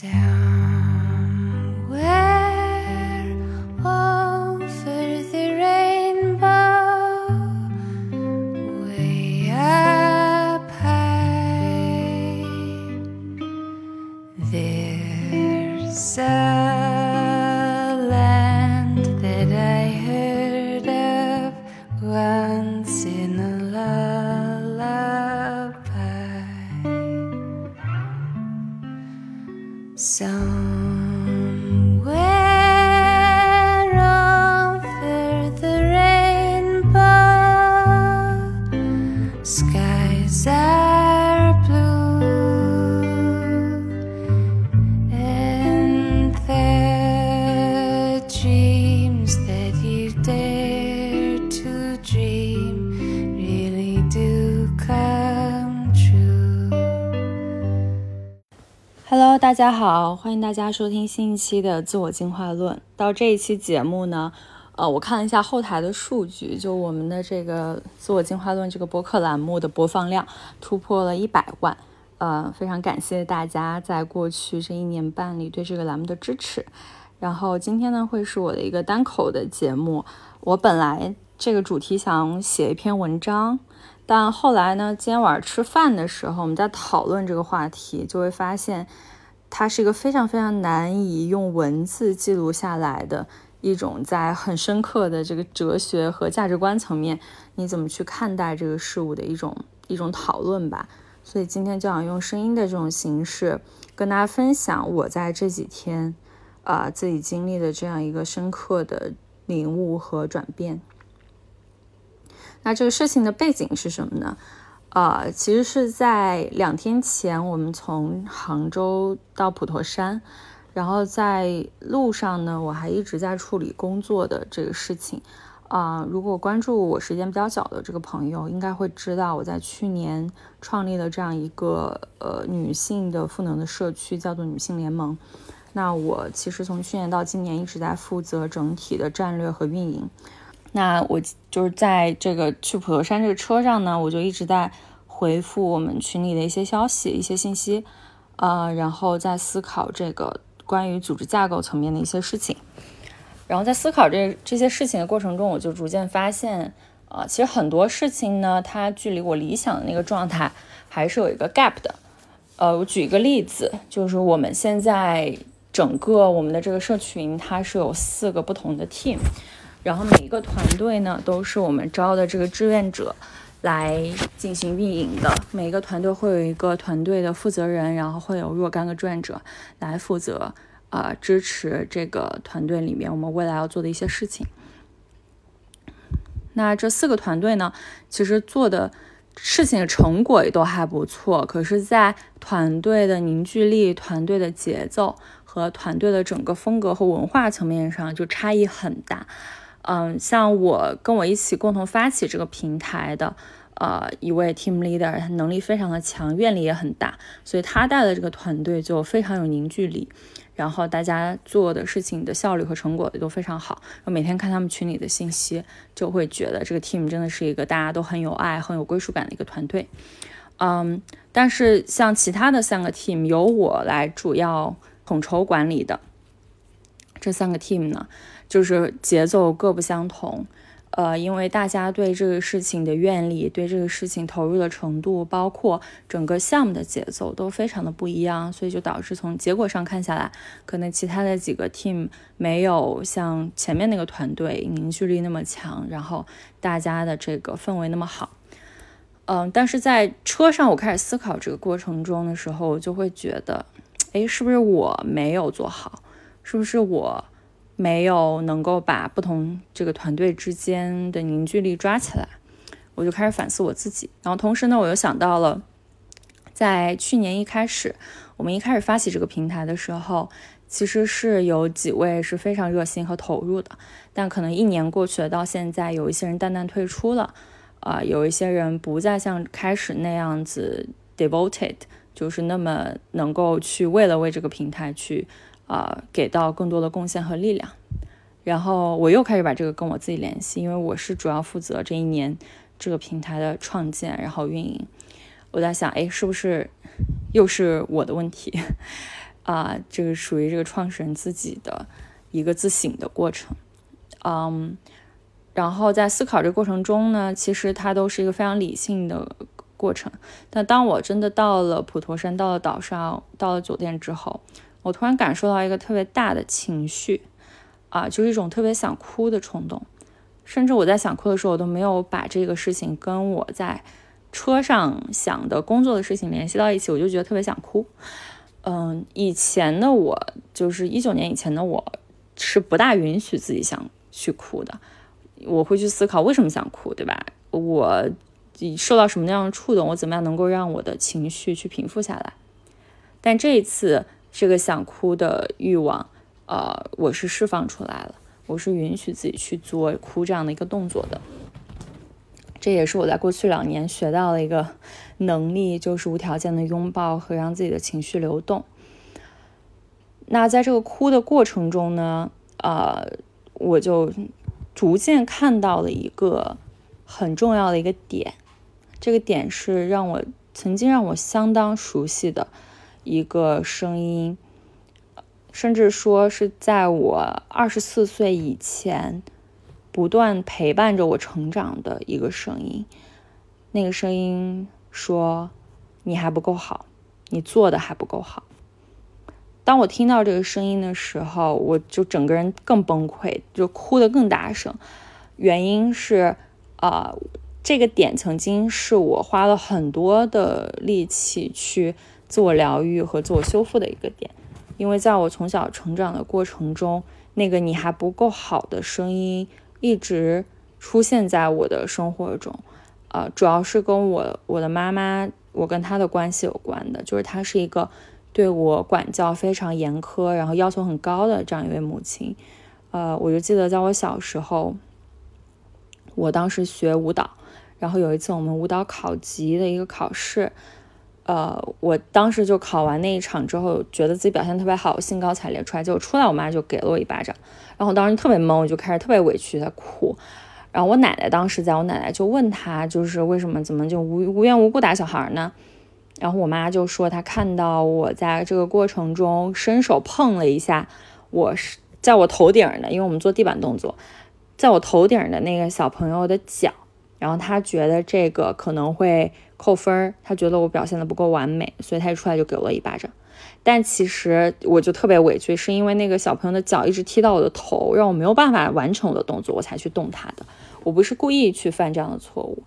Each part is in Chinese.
大大家好，欢迎大家收听新一期的自我进化论。到这一期节目呢，呃，我看了一下后台的数据，就我们的这个自我进化论这个播客栏目的播放量突破了一百万，呃，非常感谢大家在过去这一年半里对这个栏目的支持。然后今天呢，会是我的一个单口的节目。我本来这个主题想写一篇文章，但后来呢，今天晚上吃饭的时候，我们在讨论这个话题，就会发现。它是一个非常非常难以用文字记录下来的一种，在很深刻的这个哲学和价值观层面，你怎么去看待这个事物的一种一种讨论吧。所以今天就想用声音的这种形式，跟大家分享我在这几天啊自己经历的这样一个深刻的领悟和转变。那这个事情的背景是什么呢？呃，其实是在两天前，我们从杭州到普陀山，然后在路上呢，我还一直在处理工作的这个事情。啊，如果关注我时间比较早的这个朋友，应该会知道我在去年创立了这样一个呃女性的赋能的社区，叫做女性联盟。那我其实从去年到今年一直在负责整体的战略和运营。那我就是在这个去普陀山这个车上呢，我就一直在回复我们群里的一些消息、一些信息，呃，然后在思考这个关于组织架构层面的一些事情。然后在思考这这些事情的过程中，我就逐渐发现，呃，其实很多事情呢，它距离我理想的那个状态还是有一个 gap 的。呃，我举一个例子，就是我们现在整个我们的这个社群，它是有四个不同的 team。然后每一个团队呢，都是我们招的这个志愿者来进行运营的。每一个团队会有一个团队的负责人，然后会有若干个志愿者来负责，呃，支持这个团队里面我们未来要做的一些事情。那这四个团队呢，其实做的事情成果也都还不错，可是，在团队的凝聚力、团队的节奏和团队的整个风格和文化层面上就差异很大。嗯，像我跟我一起共同发起这个平台的，呃，一位 team leader，他能力非常的强，愿力也很大，所以他带的这个团队就非常有凝聚力，然后大家做的事情的效率和成果也都非常好。我每天看他们群里的信息，就会觉得这个 team 真的是一个大家都很有爱、很有归属感的一个团队。嗯，但是像其他的三个 team 由我来主要统筹管理的这三个 team 呢？就是节奏各不相同，呃，因为大家对这个事情的愿力、对这个事情投入的程度，包括整个项目的节奏都非常的不一样，所以就导致从结果上看下来，可能其他的几个 team 没有像前面那个团队凝聚力那么强，然后大家的这个氛围那么好。嗯，但是在车上我开始思考这个过程中的时候，我就会觉得，哎，是不是我没有做好？是不是我？没有能够把不同这个团队之间的凝聚力抓起来，我就开始反思我自己。然后同时呢，我又想到了，在去年一开始，我们一开始发起这个平台的时候，其实是有几位是非常热心和投入的。但可能一年过去了，到现在有一些人淡淡退出了，啊，有一些人不再像开始那样子 devoted，就是那么能够去为了为这个平台去。啊，给到更多的贡献和力量，然后我又开始把这个跟我自己联系，因为我是主要负责这一年这个平台的创建，然后运营。我在想，哎，是不是又是我的问题？啊，这个属于这个创始人自己的一个自省的过程。嗯，然后在思考这个过程中呢，其实它都是一个非常理性的过程。但当我真的到了普陀山，到了岛上，到了酒店之后，我突然感受到一个特别大的情绪，啊，就是一种特别想哭的冲动。甚至我在想哭的时候，我都没有把这个事情跟我在车上想的工作的事情联系到一起，我就觉得特别想哭。嗯，以前的我，就是一九年以前的我，是不大允许自己想去哭的。我会去思考为什么想哭，对吧？我受到什么样的触动？我怎么样能够让我的情绪去平复下来？但这一次，这个想哭的欲望，呃，我是释放出来了。我是允许自己去做哭这样的一个动作的，这也是我在过去两年学到的一个能力，就是无条件的拥抱和让自己的情绪流动。那在这个哭的过程中呢，呃，我就逐渐看到了一个很重要的一个点，这个点是让我曾经让我相当熟悉的一个声音。甚至说是在我二十四岁以前，不断陪伴着我成长的一个声音。那个声音说：“你还不够好，你做的还不够好。”当我听到这个声音的时候，我就整个人更崩溃，就哭得更大声。原因是，啊，这个点曾经是我花了很多的力气去自我疗愈和自我修复的一个点。因为在我从小成长的过程中，那个你还不够好的声音一直出现在我的生活中，呃，主要是跟我我的妈妈，我跟她的关系有关的，就是她是一个对我管教非常严苛，然后要求很高的这样一位母亲，呃，我就记得在我小时候，我当时学舞蹈，然后有一次我们舞蹈考级的一个考试。呃，我当时就考完那一场之后，觉得自己表现特别好，兴高采烈出来，结果出来，我妈就给了我一巴掌，然后我当时特别懵，我就开始特别委屈的哭。然后我奶奶当时在我奶奶就问他，就是为什么怎么就无无缘无故打小孩呢？然后我妈就说，她看到我在这个过程中伸手碰了一下，我是在我头顶的，因为我们做地板动作，在我头顶的那个小朋友的脚，然后他觉得这个可能会。扣分儿，他觉得我表现的不够完美，所以他一出来就给我一巴掌。但其实我就特别委屈，是因为那个小朋友的脚一直踢到我的头，让我没有办法完成我的动作，我才去动他的。我不是故意去犯这样的错误。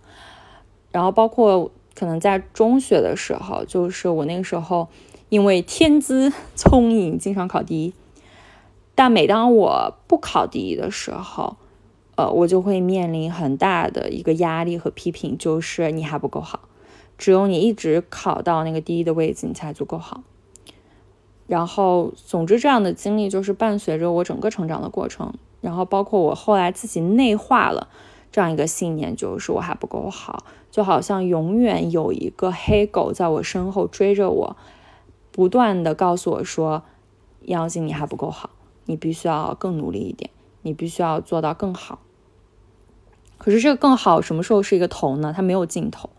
然后包括可能在中学的时候，就是我那个时候因为天资聪颖，经常考第一。但每当我不考第一的时候，呃，我就会面临很大的一个压力和批评，就是你还不够好。只有你一直考到那个第一的位置，你才足够好。然后，总之，这样的经历就是伴随着我整个成长的过程。然后，包括我后来自己内化了这样一个信念，就是我还不够好，就好像永远有一个黑狗在我身后追着我，不断的告诉我说：“杨静，你还不够好，你必须要更努力一点，你必须要做到更好。”可是，这个更好什么时候是一个头呢？它没有尽头。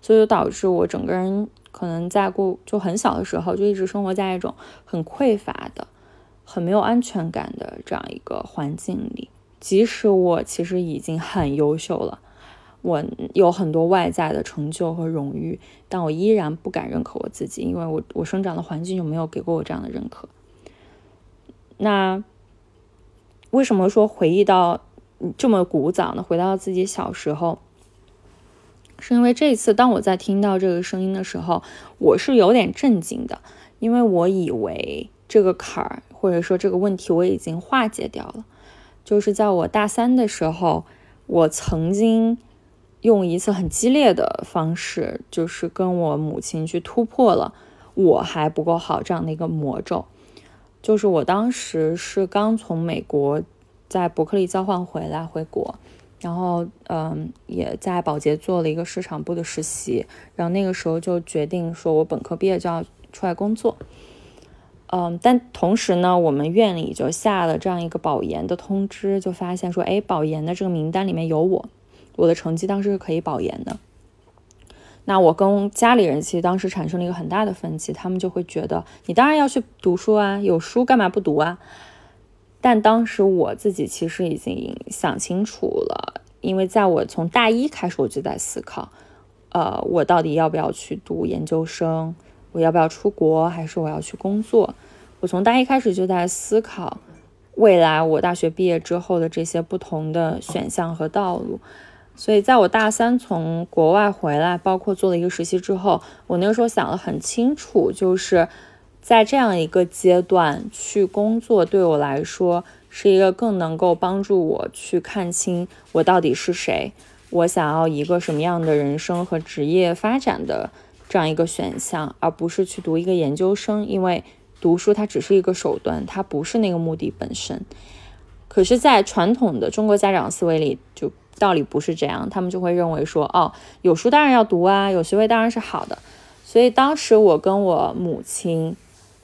所以就导致我整个人可能在过就很小的时候就一直生活在一种很匮乏的、很没有安全感的这样一个环境里。即使我其实已经很优秀了，我有很多外在的成就和荣誉，但我依然不敢认可我自己，因为我我生长的环境就没有给过我这样的认可。那为什么说回忆到这么古早呢？回到自己小时候。是因为这一次，当我在听到这个声音的时候，我是有点震惊的，因为我以为这个坎儿或者说这个问题我已经化解掉了。就是在我大三的时候，我曾经用一次很激烈的方式，就是跟我母亲去突破了我还不够好这样的一个魔咒。就是我当时是刚从美国在伯克利交换回来，回国。然后，嗯，也在保洁做了一个市场部的实习，然后那个时候就决定说，我本科毕业就要出来工作，嗯，但同时呢，我们院里就下了这样一个保研的通知，就发现说，哎，保研的这个名单里面有我，我的成绩当时是可以保研的，那我跟家里人其实当时产生了一个很大的分歧，他们就会觉得你当然要去读书啊，有书干嘛不读啊？但当时我自己其实已经想清楚了，因为在我从大一开始我就在思考，呃，我到底要不要去读研究生？我要不要出国？还是我要去工作？我从大一开始就在思考未来我大学毕业之后的这些不同的选项和道路。所以，在我大三从国外回来，包括做了一个实习之后，我那个时候想得很清楚，就是。在这样一个阶段去工作，对我来说是一个更能够帮助我去看清我到底是谁，我想要一个什么样的人生和职业发展的这样一个选项，而不是去读一个研究生，因为读书它只是一个手段，它不是那个目的本身。可是，在传统的中国家长思维里，就道理不是这样，他们就会认为说，哦，有书当然要读啊，有学位当然是好的。所以当时我跟我母亲。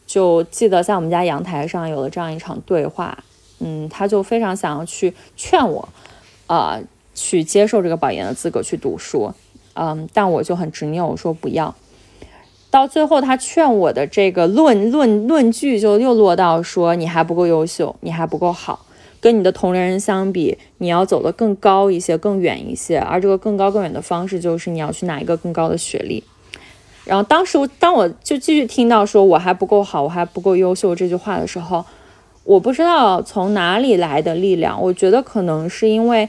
就记得在我们家阳台上有了这样一场对话，嗯，他就非常想要去劝我，呃，去接受这个保研的资格去读书，嗯，但我就很执拗，我说不要。到最后，他劝我的这个论论论据就又落到说你还不够优秀，你还不够好，跟你的同龄人相比，你要走得更高一些，更远一些，而这个更高更远的方式就是你要去拿一个更高的学历。然后当时当我就继续听到说我还不够好，我还不够优秀这句话的时候，我不知道从哪里来的力量。我觉得可能是因为，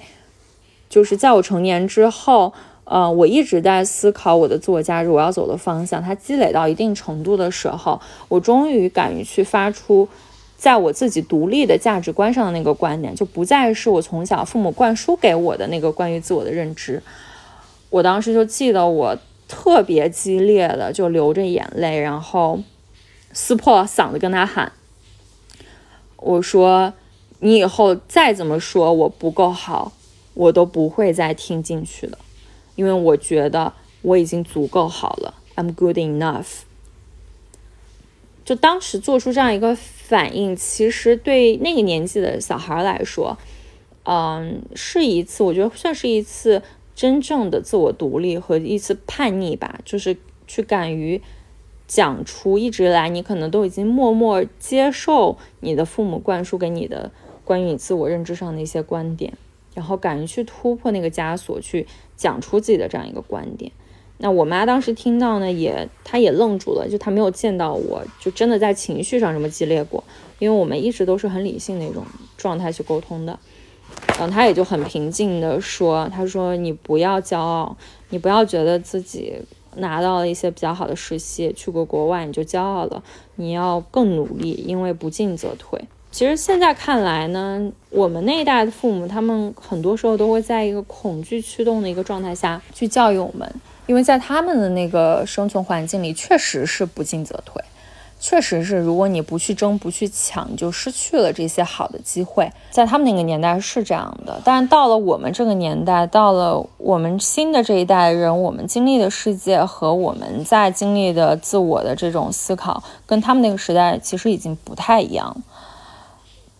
就是在我成年之后，呃，我一直在思考我的自我价值，我要走的方向。它积累到一定程度的时候，我终于敢于去发出，在我自己独立的价值观上的那个观点，就不再是我从小父母灌输给我的那个关于自我的认知。我当时就记得我。特别激烈的，就流着眼泪，然后撕破嗓子跟他喊：“我说，你以后再怎么说我不够好，我都不会再听进去的，因为我觉得我已经足够好了，I'm good enough。”就当时做出这样一个反应，其实对那个年纪的小孩来说，嗯，是一次，我觉得算是一次。真正的自我独立和一次叛逆吧，就是去敢于讲出一直以来你可能都已经默默接受你的父母灌输给你的关于你自我认知上的一些观点，然后敢于去突破那个枷锁，去讲出自己的这样一个观点。那我妈当时听到呢，也她也愣住了，就她没有见到我就真的在情绪上这么激烈过，因为我们一直都是很理性那种状态去沟通的。然后她也就很平静的说：“她说你不要骄傲，你不要觉得自己拿到了一些比较好的实习，去过国外你就骄傲了。你要更努力，因为不进则退。其实现在看来呢，我们那一代的父母，他们很多时候都会在一个恐惧驱动的一个状态下去教育我们，因为在他们的那个生存环境里，确实是不进则退。”确实是，如果你不去争、不去抢，就失去了这些好的机会。在他们那个年代是这样的，但到了我们这个年代，到了我们新的这一代人，我们经历的世界和我们在经历的自我的这种思考，跟他们那个时代其实已经不太一样。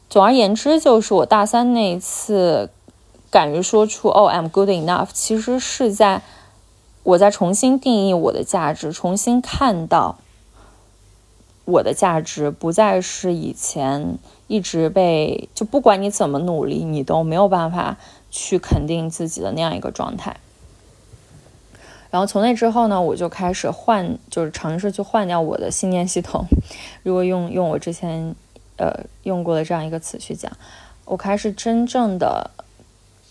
总而言之，就是我大三那一次敢于说出“哦，I'm good enough”，其实是在我在重新定义我的价值，重新看到。我的价值不再是以前一直被就不管你怎么努力，你都没有办法去肯定自己的那样一个状态。然后从那之后呢，我就开始换，就是尝试去换掉我的信念系统。如果用用我之前呃用过的这样一个词去讲，我开始真正的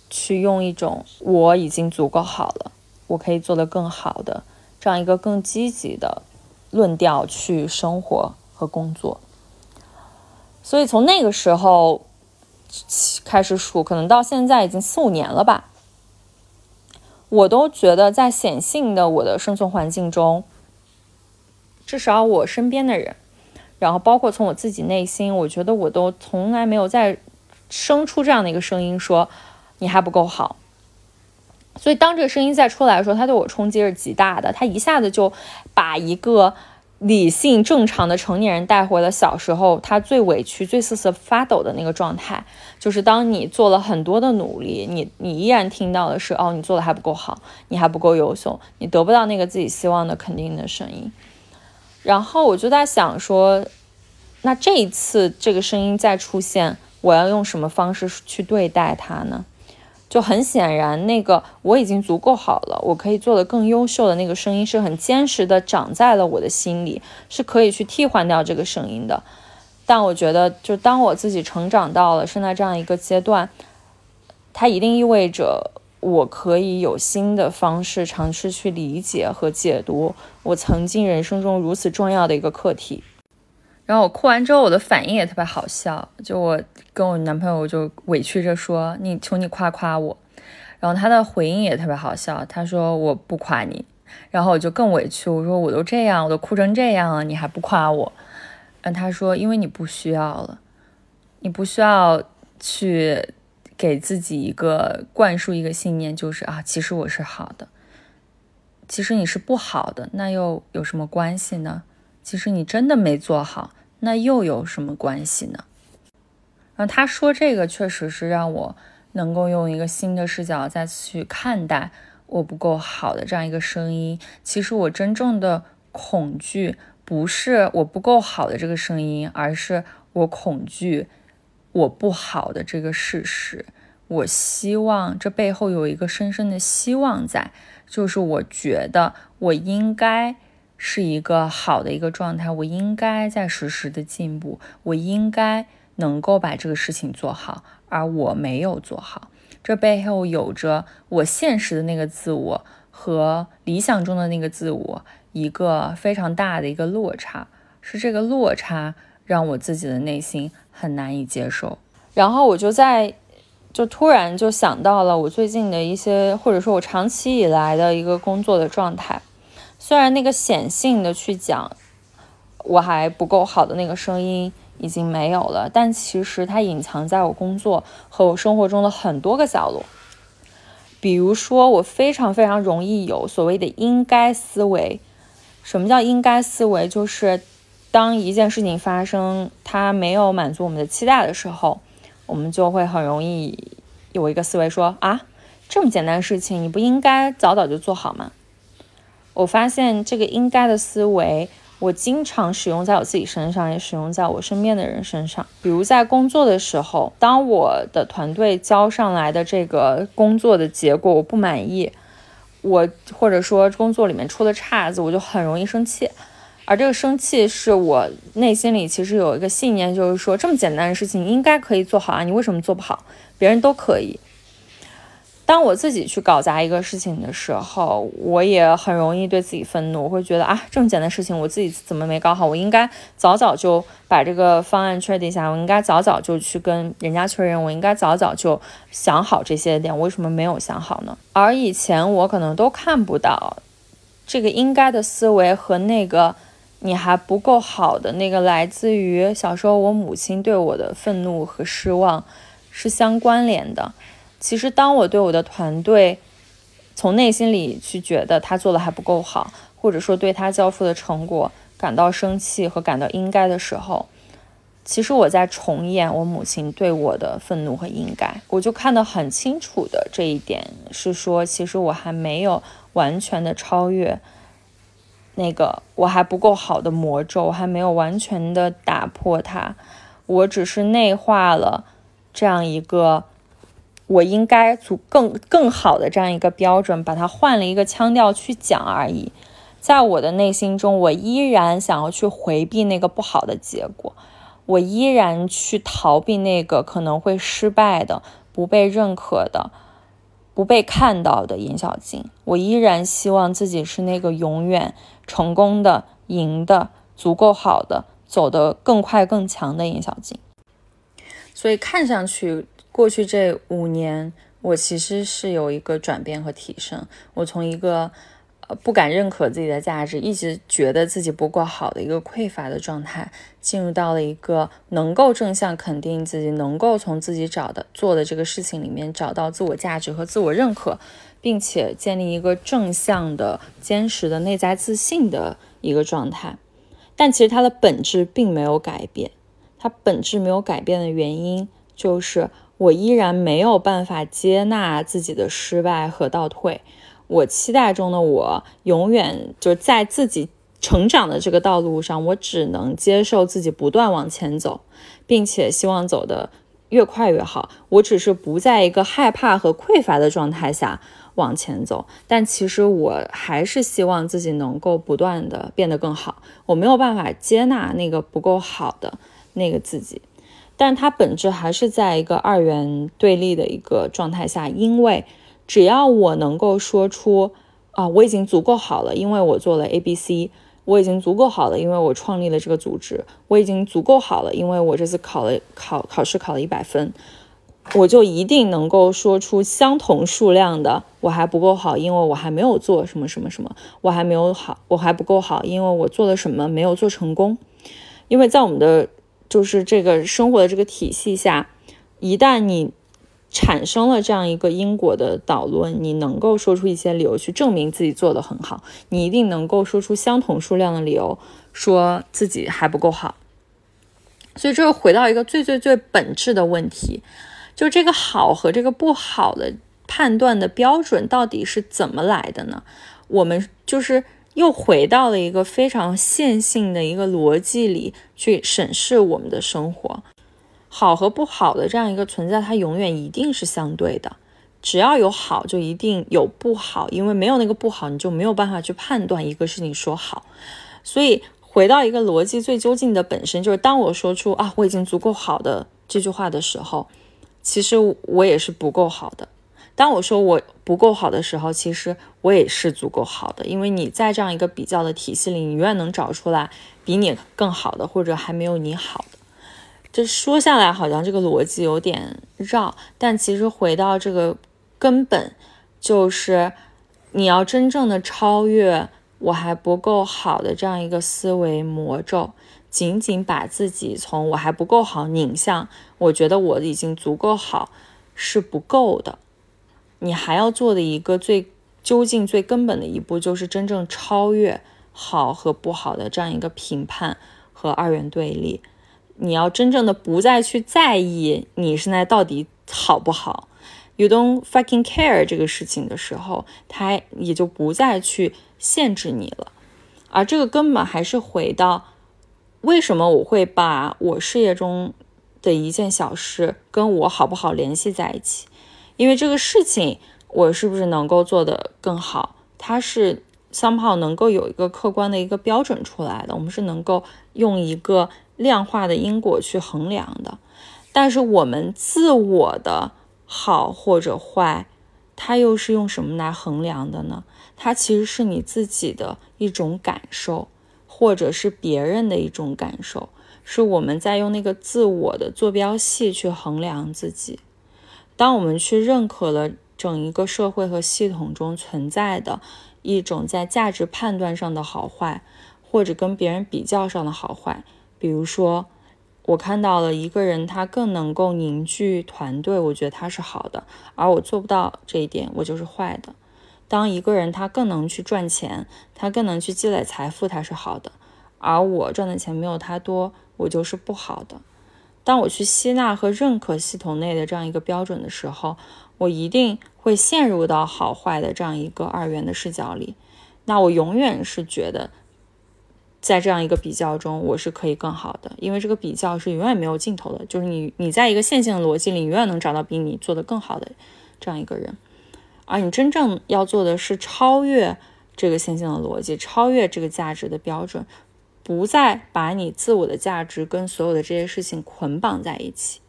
去用一种我已经足够好了，我可以做得更好的这样一个更积极的。论调去生活和工作，所以从那个时候开始数，可能到现在已经四五年了吧。我都觉得在显性的我的生存环境中，至少我身边的人，然后包括从我自己内心，我觉得我都从来没有再生出这样的一个声音，说你还不够好。所以，当这个声音再出来的时候，它对我冲击是极大的。它一下子就把一个理性正常的成年人带回了小时候他最委屈、最瑟瑟发抖的那个状态，就是当你做了很多的努力，你你依然听到的是哦，你做的还不够好，你还不够优秀，你得不到那个自己希望的肯定的声音。然后我就在想说，那这一次这个声音再出现，我要用什么方式去对待它呢？就很显然，那个我已经足够好了，我可以做得更优秀的那个声音是很坚实的长在了我的心里，是可以去替换掉这个声音的。但我觉得，就当我自己成长到了现在这样一个阶段，它一定意味着我可以有新的方式尝试去理解和解读我曾经人生中如此重要的一个课题。然后我哭完之后，我的反应也特别好笑。就我跟我男朋友就委屈着说：“你求你夸夸我。”然后他的回应也特别好笑，他说：“我不夸你。”然后我就更委屈，我说：“我都这样，我都哭成这样了，你还不夸我？”然后他说：“因为你不需要了，你不需要去给自己一个灌输一个信念，就是啊，其实我是好的，其实你是不好的，那又有什么关系呢？其实你真的没做好。”那又有什么关系呢？然后他说这个确实是让我能够用一个新的视角再去看待我不够好的这样一个声音。其实我真正的恐惧不是我不够好的这个声音，而是我恐惧我不好的这个事实。我希望这背后有一个深深的希望在，就是我觉得我应该。是一个好的一个状态，我应该在实时的进步，我应该能够把这个事情做好，而我没有做好，这背后有着我现实的那个自我和理想中的那个自我一个非常大的一个落差，是这个落差让我自己的内心很难以接受，然后我就在就突然就想到了我最近的一些，或者说我长期以来的一个工作的状态。虽然那个显性的去讲我还不够好的那个声音已经没有了，但其实它隐藏在我工作和我生活中的很多个角落。比如说，我非常非常容易有所谓的应该思维。什么叫应该思维？就是当一件事情发生，它没有满足我们的期待的时候，我们就会很容易有一个思维说：啊，这么简单的事情，你不应该早早就做好吗？我发现这个应该的思维，我经常使用在我自己身上，也使用在我身边的人身上。比如在工作的时候，当我的团队交上来的这个工作的结果我不满意，我或者说工作里面出了岔子，我就很容易生气。而这个生气是我内心里其实有一个信念，就是说这么简单的事情应该可以做好啊，你为什么做不好？别人都可以。当我自己去搞砸一个事情的时候，我也很容易对自己愤怒，我会觉得啊，这么简单的事情我自己怎么没搞好？我应该早早就把这个方案确定下，我应该早早就去跟人家确认，我应该早早就想好这些点，为什么没有想好呢？而以前我可能都看不到这个应该的思维和那个你还不够好的那个来自于小时候我母亲对我的愤怒和失望是相关联的。其实，当我对我的团队从内心里去觉得他做的还不够好，或者说对他交付的成果感到生气和感到应该的时候，其实我在重演我母亲对我的愤怒和应该。我就看得很清楚的这一点是说，其实我还没有完全的超越那个我还不够好的魔咒，我还没有完全的打破它，我只是内化了这样一个。我应该足更更好的这样一个标准，把它换了一个腔调去讲而已。在我的内心中，我依然想要去回避那个不好的结果，我依然去逃避那个可能会失败的、不被认可的、不被看到的严小静。我依然希望自己是那个永远成功的、赢的、足够好的、走得更快更强的严小静。所以看上去。过去这五年，我其实是有一个转变和提升。我从一个不敢认可自己的价值，一直觉得自己不够好的一个匮乏的状态，进入到了一个能够正向肯定自己，能够从自己找的做的这个事情里面找到自我价值和自我认可，并且建立一个正向的、坚实的内在自信的一个状态。但其实它的本质并没有改变。它本质没有改变的原因，就是我依然没有办法接纳自己的失败和倒退。我期待中的我，永远就在自己成长的这个道路上，我只能接受自己不断往前走，并且希望走得越快越好。我只是不在一个害怕和匮乏的状态下往前走，但其实我还是希望自己能够不断的变得更好。我没有办法接纳那个不够好的那个自己，但它本质还是在一个二元对立的一个状态下，因为。只要我能够说出啊，我已经足够好了，因为我做了 A、B、C，我已经足够好了，因为我创立了这个组织，我已经足够好了，因为我这次考了考考试考了一百分，我就一定能够说出相同数量的我还不够好，因为我还没有做什么什么什么，我还没有好，我还不够好，因为我做了什么没有做成功，因为在我们的就是这个生活的这个体系下，一旦你。产生了这样一个因果的导论，你能够说出一些理由去证明自己做得很好，你一定能够说出相同数量的理由，说自己还不够好。所以这又回到一个最最最本质的问题，就这个好和这个不好的判断的标准到底是怎么来的呢？我们就是又回到了一个非常线性的一个逻辑里去审视我们的生活。好和不好的这样一个存在，它永远一定是相对的。只要有好，就一定有不好，因为没有那个不好，你就没有办法去判断一个事情说好。所以回到一个逻辑最究竟的本身，就是当我说出啊我已经足够好的这句话的时候，其实我也是不够好的。当我说我不够好的时候，其实我也是足够好的。因为你在这样一个比较的体系里，你永远能找出来比你更好的，或者还没有你好的。这说下来好像这个逻辑有点绕，但其实回到这个根本，就是你要真正的超越我还不够好的这样一个思维魔咒，仅仅把自己从我还不够好拧向我觉得我已经足够好是不够的。你还要做的一个最究竟最根本的一步，就是真正超越好和不好的这样一个评判和二元对立。你要真正的不再去在意你现在到底好不好，you don't fucking care 这个事情的时候，它也就不再去限制你了。而这个根本还是回到为什么我会把我事业中的一件小事跟我好不好联系在一起？因为这个事情我是不是能够做得更好，它是 somehow 能够有一个客观的一个标准出来的，我们是能够用一个。量化的因果去衡量的，但是我们自我的好或者坏，它又是用什么来衡量的呢？它其实是你自己的一种感受，或者是别人的一种感受，是我们在用那个自我的坐标系去衡量自己。当我们去认可了整一个社会和系统中存在的一种在价值判断上的好坏，或者跟别人比较上的好坏。比如说，我看到了一个人，他更能够凝聚团队，我觉得他是好的，而我做不到这一点，我就是坏的。当一个人他更能去赚钱，他更能去积累财富，他是好的，而我赚的钱没有他多，我就是不好的。当我去吸纳和认可系统内的这样一个标准的时候，我一定会陷入到好坏的这样一个二元的视角里，那我永远是觉得。在这样一个比较中，我是可以更好的，因为这个比较是永远没有尽头的。就是你，你在一个线性的逻辑里，永远能找到比你做的更好的这样一个人。而你真正要做的是超越这个线性的逻辑，超越这个价值的标准，不再把你自我的价值跟所有的这些事情捆绑在一起。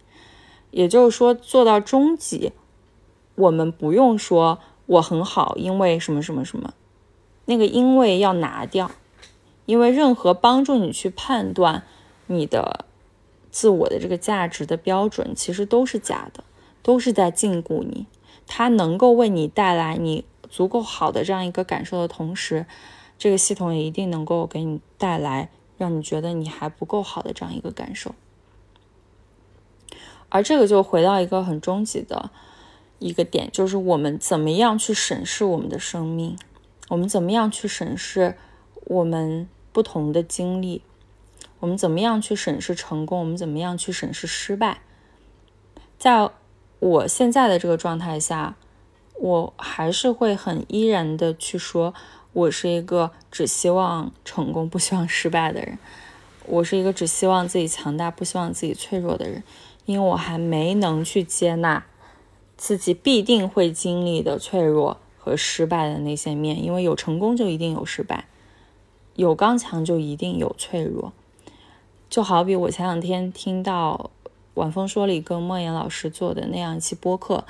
也就是说，做到终极，我们不用说我很好，因为什么什么什么，那个因为要拿掉。因为任何帮助你去判断你的自我的这个价值的标准，其实都是假的，都是在禁锢你。它能够为你带来你足够好的这样一个感受的同时，这个系统也一定能够给你带来让你觉得你还不够好的这样一个感受。而这个就回到一个很终极的一个点，就是我们怎么样去审视我们的生命，我们怎么样去审视我们。不同的经历，我们怎么样去审视成功？我们怎么样去审视失败？在我现在的这个状态下，我还是会很依然的去说，我是一个只希望成功不希望失败的人。我是一个只希望自己强大不希望自己脆弱的人，因为我还没能去接纳自己必定会经历的脆弱和失败的那些面。因为有成功就一定有失败，有刚强就一定有脆弱。就好比我前两天听到晚风说里跟莫言老师做的那样一期播客，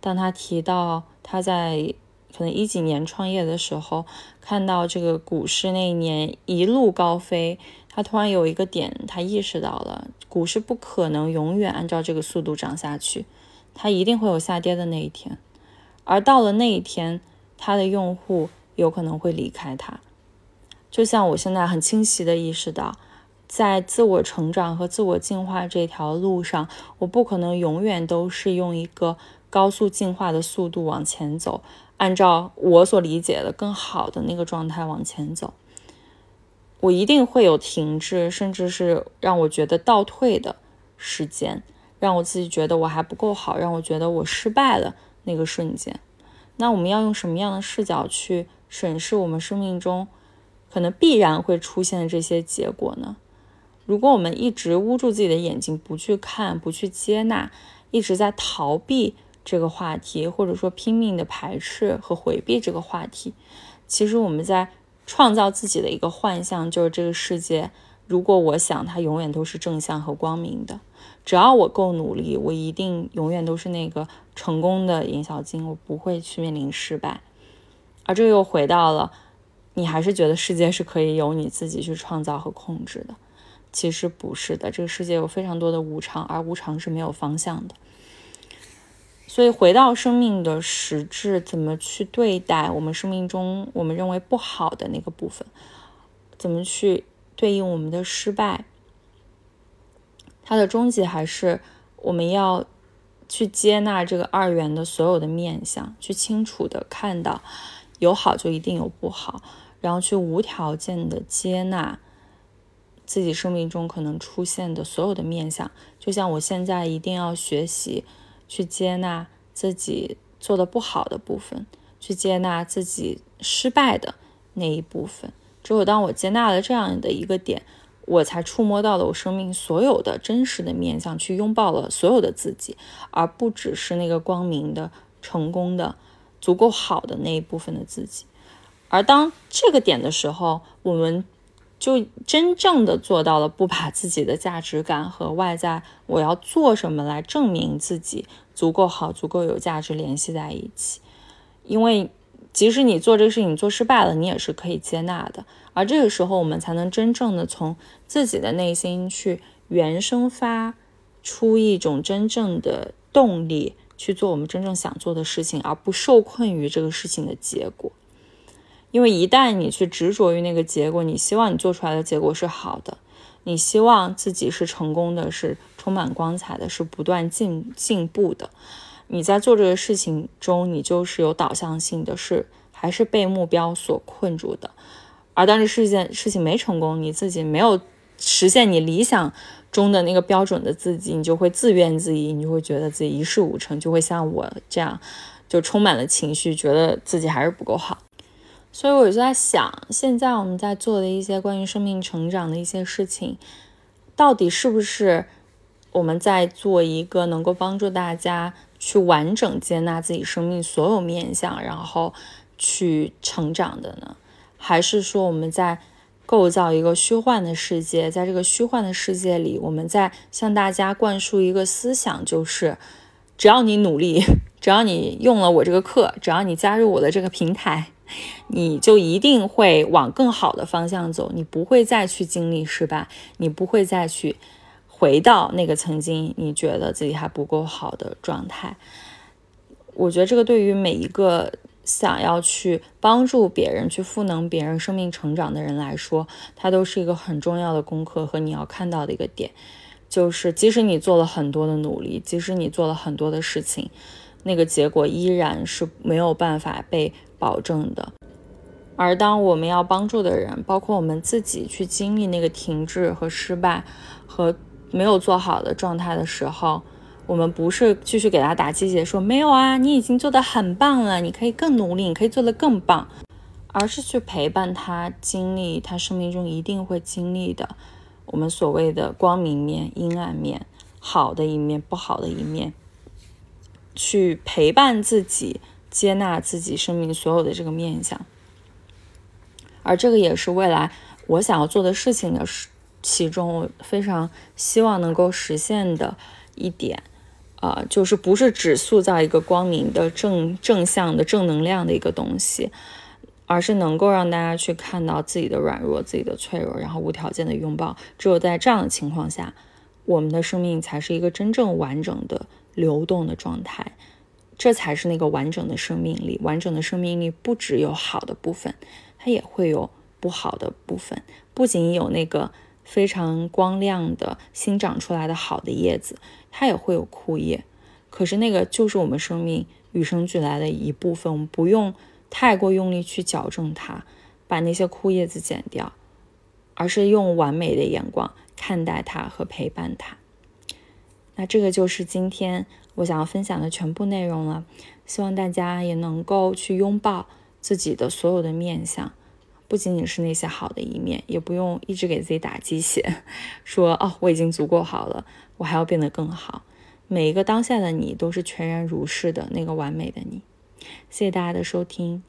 当他提到他在可能一几年创业的时候，看到这个股市那一年一路高飞，他突然有一个点，他意识到了股市不可能永远按照这个速度涨下去，它一定会有下跌的那一天，而到了那一天，他的用户有可能会离开他，就像我现在很清晰的意识到。在自我成长和自我进化这条路上，我不可能永远都是用一个高速进化的速度往前走，按照我所理解的更好的那个状态往前走。我一定会有停滞，甚至是让我觉得倒退的时间，让我自己觉得我还不够好，让我觉得我失败了那个瞬间。那我们要用什么样的视角去审视我们生命中可能必然会出现的这些结果呢？如果我们一直捂住自己的眼睛，不去看，不去接纳，一直在逃避这个话题，或者说拼命的排斥和回避这个话题，其实我们在创造自己的一个幻象，就是这个世界，如果我想它永远都是正向和光明的，只要我够努力，我一定永远都是那个成功的尹小金，我不会去面临失败。而这又回到了，你还是觉得世界是可以由你自己去创造和控制的。其实不是的，这个世界有非常多的无常，而无常是没有方向的。所以回到生命的实质，怎么去对待我们生命中我们认为不好的那个部分？怎么去对应我们的失败？它的终极还是我们要去接纳这个二元的所有的面相，去清楚的看到有好就一定有不好，然后去无条件的接纳。自己生命中可能出现的所有的面相，就像我现在一定要学习去接纳自己做的不好的部分，去接纳自己失败的那一部分。只有当我接纳了这样的一个点，我才触摸到了我生命所有的真实的面相，去拥抱了所有的自己，而不只是那个光明的、成功的、足够好的那一部分的自己。而当这个点的时候，我们。就真正的做到了不把自己的价值感和外在我要做什么来证明自己足够好、足够有价值联系在一起。因为即使你做这个事情做失败了，你也是可以接纳的。而这个时候，我们才能真正的从自己的内心去原生发出一种真正的动力，去做我们真正想做的事情，而不受困于这个事情的结果。因为一旦你去执着于那个结果，你希望你做出来的结果是好的，你希望自己是成功的，是充满光彩的，是不断进进步的。你在做这个事情中，你就是有导向性的，是还是被目标所困住的。而当这事件事情没成功，你自己没有实现你理想中的那个标准的自己，你就会自怨自艾，你就会觉得自己一事无成，就会像我这样，就充满了情绪，觉得自己还是不够好。所以我就在想，现在我们在做的一些关于生命成长的一些事情，到底是不是我们在做一个能够帮助大家去完整接纳自己生命所有面相，然后去成长的呢？还是说我们在构造一个虚幻的世界，在这个虚幻的世界里，我们在向大家灌输一个思想，就是只要你努力，只要你用了我这个课，只要你加入我的这个平台。你就一定会往更好的方向走，你不会再去经历失败，你不会再去回到那个曾经你觉得自己还不够好的状态。我觉得这个对于每一个想要去帮助别人、去赋能别人生命成长的人来说，它都是一个很重要的功课和你要看到的一个点，就是即使你做了很多的努力，即使你做了很多的事情，那个结果依然是没有办法被。保证的，而当我们要帮助的人，包括我们自己去经历那个停滞和失败和没有做好的状态的时候，我们不是继续给他打鸡血，说没有啊，你已经做得很棒了，你可以更努力，你可以做得更棒，而是去陪伴他经历他生命中一定会经历的我们所谓的光明面、阴暗面、好的一面、不好的一面，去陪伴自己，接纳自己生命所有的这个面相。而这个也是未来我想要做的事情的其中，我非常希望能够实现的一点，啊，就是不是只塑造一个光明的正正向的正能量的一个东西，而是能够让大家去看到自己的软弱、自己的脆弱，然后无条件的拥抱。只有在这样的情况下，我们的生命才是一个真正完整的流动的状态，这才是那个完整的生命力。完整的生命力不只有好的部分。它也会有不好的部分，不仅有那个非常光亮的新长出来的好的叶子，它也会有枯叶。可是那个就是我们生命与生俱来的一部分，我们不用太过用力去矫正它，把那些枯叶子剪掉，而是用完美的眼光看待它和陪伴它。那这个就是今天我想要分享的全部内容了，希望大家也能够去拥抱。自己的所有的面相，不仅仅是那些好的一面，也不用一直给自己打鸡血，说哦我已经足够好了，我还要变得更好。每一个当下的你都是全然如是的那个完美的你。谢谢大家的收听。